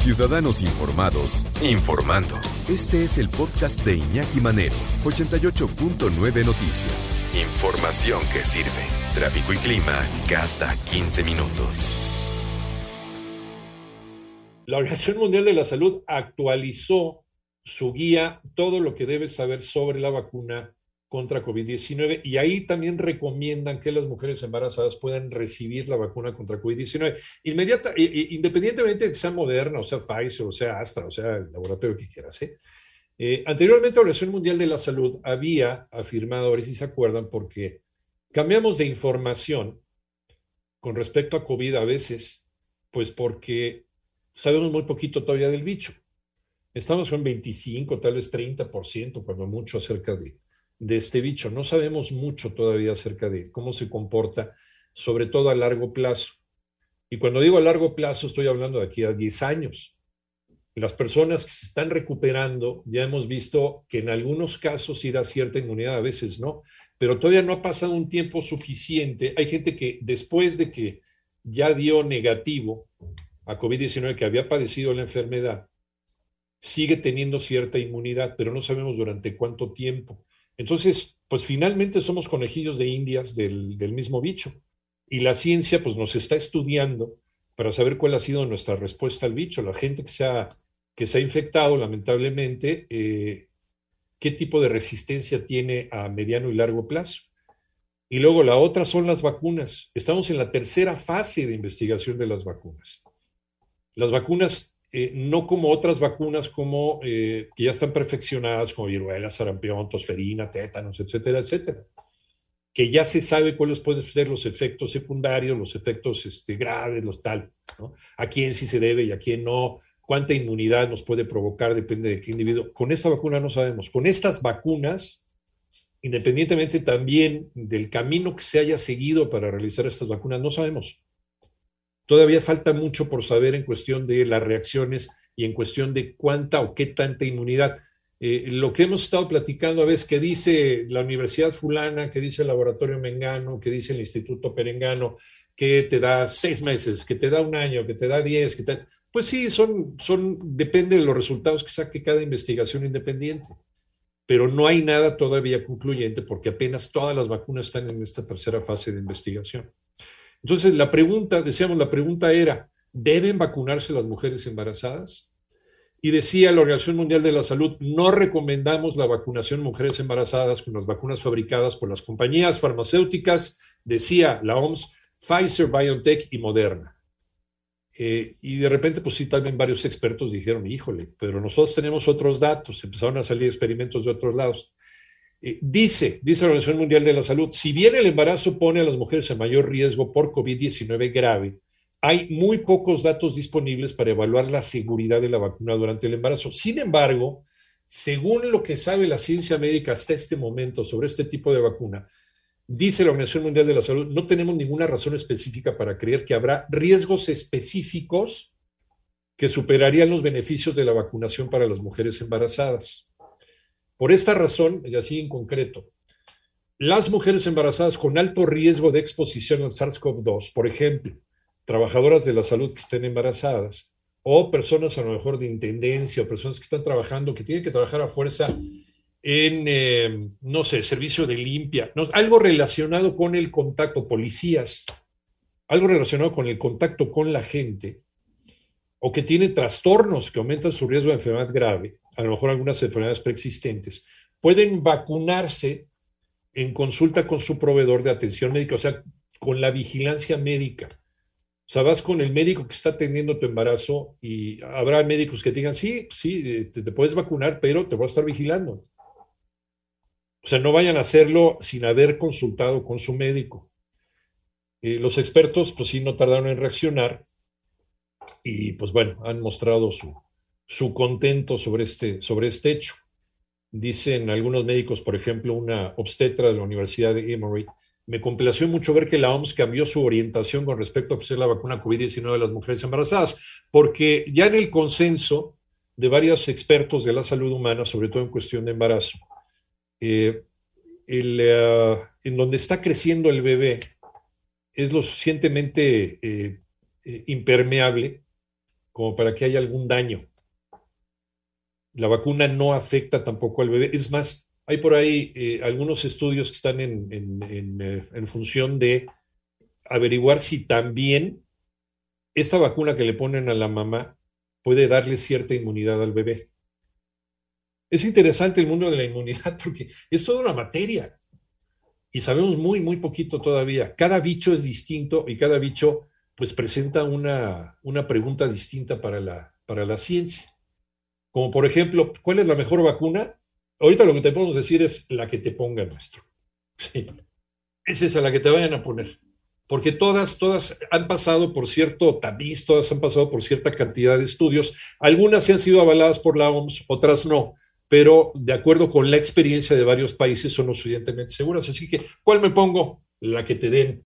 Ciudadanos Informados, informando. Este es el podcast de Iñaki Manero, 88.9 Noticias. Información que sirve. Tráfico y clima cada 15 minutos. La Organización Mundial de la Salud actualizó su guía, todo lo que debes saber sobre la vacuna contra COVID-19 y ahí también recomiendan que las mujeres embarazadas puedan recibir la vacuna contra COVID-19 inmediata, independientemente de que sea Moderna, o sea Pfizer, o sea Astra, o sea el laboratorio que quieras. ¿eh? Eh, anteriormente la Organización Mundial de la Salud había afirmado, a ver si se acuerdan, porque cambiamos de información con respecto a COVID a veces, pues porque sabemos muy poquito todavía del bicho. Estamos con 25, tal vez 30%, cuando mucho, acerca de, de este bicho. No sabemos mucho todavía acerca de cómo se comporta, sobre todo a largo plazo. Y cuando digo a largo plazo, estoy hablando de aquí a 10 años. Las personas que se están recuperando, ya hemos visto que en algunos casos sí da cierta inmunidad, a veces no, pero todavía no ha pasado un tiempo suficiente. Hay gente que después de que ya dio negativo a COVID-19, que había padecido la enfermedad, sigue teniendo cierta inmunidad, pero no sabemos durante cuánto tiempo. Entonces, pues finalmente somos conejillos de indias del, mismo bicho. Y la ciencia pues nos está estudiando para saber cuál ha sido nuestra respuesta al bicho. La gente que se ha, que se ha infectado, lamentablemente, eh, qué tipo de resistencia tiene a mediano y largo plazo. Y luego la otra son las vacunas. Estamos en la tercera fase de investigación de las vacunas. Las vacunas eh, no como otras vacunas como eh, que ya están perfeccionadas, como viruela, sarampión, tosferina, tétanos, etcétera, etcétera. Que ya se sabe cuáles pueden ser los efectos secundarios, los efectos este, graves, los tal, ¿no? A quién sí se debe y a quién no, cuánta inmunidad nos puede provocar, depende de qué individuo. Con esta vacuna no sabemos. Con estas vacunas, independientemente también del camino que se haya seguido para realizar estas vacunas, no sabemos. Todavía falta mucho por saber en cuestión de las reacciones y en cuestión de cuánta o qué tanta inmunidad. Eh, lo que hemos estado platicando a veces, que dice la Universidad Fulana, que dice el Laboratorio Mengano, que dice el Instituto Perengano, que te da seis meses, que te da un año, que te da diez, que te... pues sí, son, son, depende de los resultados que saque cada investigación independiente. Pero no hay nada todavía concluyente porque apenas todas las vacunas están en esta tercera fase de investigación. Entonces, la pregunta, decíamos, la pregunta era, ¿deben vacunarse las mujeres embarazadas? Y decía la Organización Mundial de la Salud, no recomendamos la vacunación mujeres embarazadas con las vacunas fabricadas por las compañías farmacéuticas, decía la OMS, Pfizer, BioNTech y Moderna. Eh, y de repente, pues sí, también varios expertos dijeron, híjole, pero nosotros tenemos otros datos, empezaron a salir experimentos de otros lados. Eh, dice, dice la Organización Mundial de la Salud, si bien el embarazo pone a las mujeres en mayor riesgo por COVID-19 grave, hay muy pocos datos disponibles para evaluar la seguridad de la vacuna durante el embarazo. Sin embargo, según lo que sabe la ciencia médica hasta este momento sobre este tipo de vacuna, dice la Organización Mundial de la Salud, no tenemos ninguna razón específica para creer que habrá riesgos específicos que superarían los beneficios de la vacunación para las mujeres embarazadas. Por esta razón, y así en concreto, las mujeres embarazadas con alto riesgo de exposición al SARS-CoV-2, por ejemplo, trabajadoras de la salud que estén embarazadas, o personas a lo mejor de intendencia, o personas que están trabajando, que tienen que trabajar a fuerza en, eh, no sé, servicio de limpia, algo relacionado con el contacto, policías, algo relacionado con el contacto con la gente, o que tiene trastornos que aumentan su riesgo de enfermedad grave, a lo mejor algunas enfermedades preexistentes, pueden vacunarse en consulta con su proveedor de atención médica, o sea, con la vigilancia médica. O sea, vas con el médico que está atendiendo tu embarazo y habrá médicos que digan, sí, sí, este, te, puedes vacunar, pero te voy a estar vigilando. O sea, no vayan a hacerlo sin haber consultado con su médico. Eh, los expertos, pues sí, no tardaron en reaccionar y pues bueno, han mostrado su, su contento sobre este, sobre este hecho. Dicen algunos médicos, por ejemplo, una obstetra de la Universidad de Emory, me complació mucho ver que la OMS cambió su orientación con respecto a ofrecer la vacuna COVID-19 a las mujeres embarazadas, porque ya en el consenso de varios expertos de la salud humana, sobre todo en cuestión de embarazo, eh, eh, en donde está creciendo el bebé es lo suficientemente eh, impermeable como para que haya algún daño. La vacuna no afecta tampoco al bebé. Es más, hay por ahí eh, algunos estudios que están en, eh, en, función de averiguar si también esta vacuna que le ponen a la mamá puede darle cierta inmunidad al bebé. Es interesante el mundo de la inmunidad porque es toda una materia y sabemos muy, muy poquito todavía. Cada bicho es distinto y cada bicho pues presenta una, una pregunta distinta para la, para la ciencia. Como por ejemplo, ¿cuál es la mejor vacuna? Ahorita lo que te podemos decir es la que te ponga nuestro. Sí. Es esa la que te vayan a poner. Porque todas, todas han pasado por cierto tamiz, todas han pasado por cierta cantidad de estudios. Algunas se han sido avaladas por la OMS, otras no pero de acuerdo con la experiencia de varios países son lo suficientemente seguras. Así que, ¿cuál me pongo? La que te den.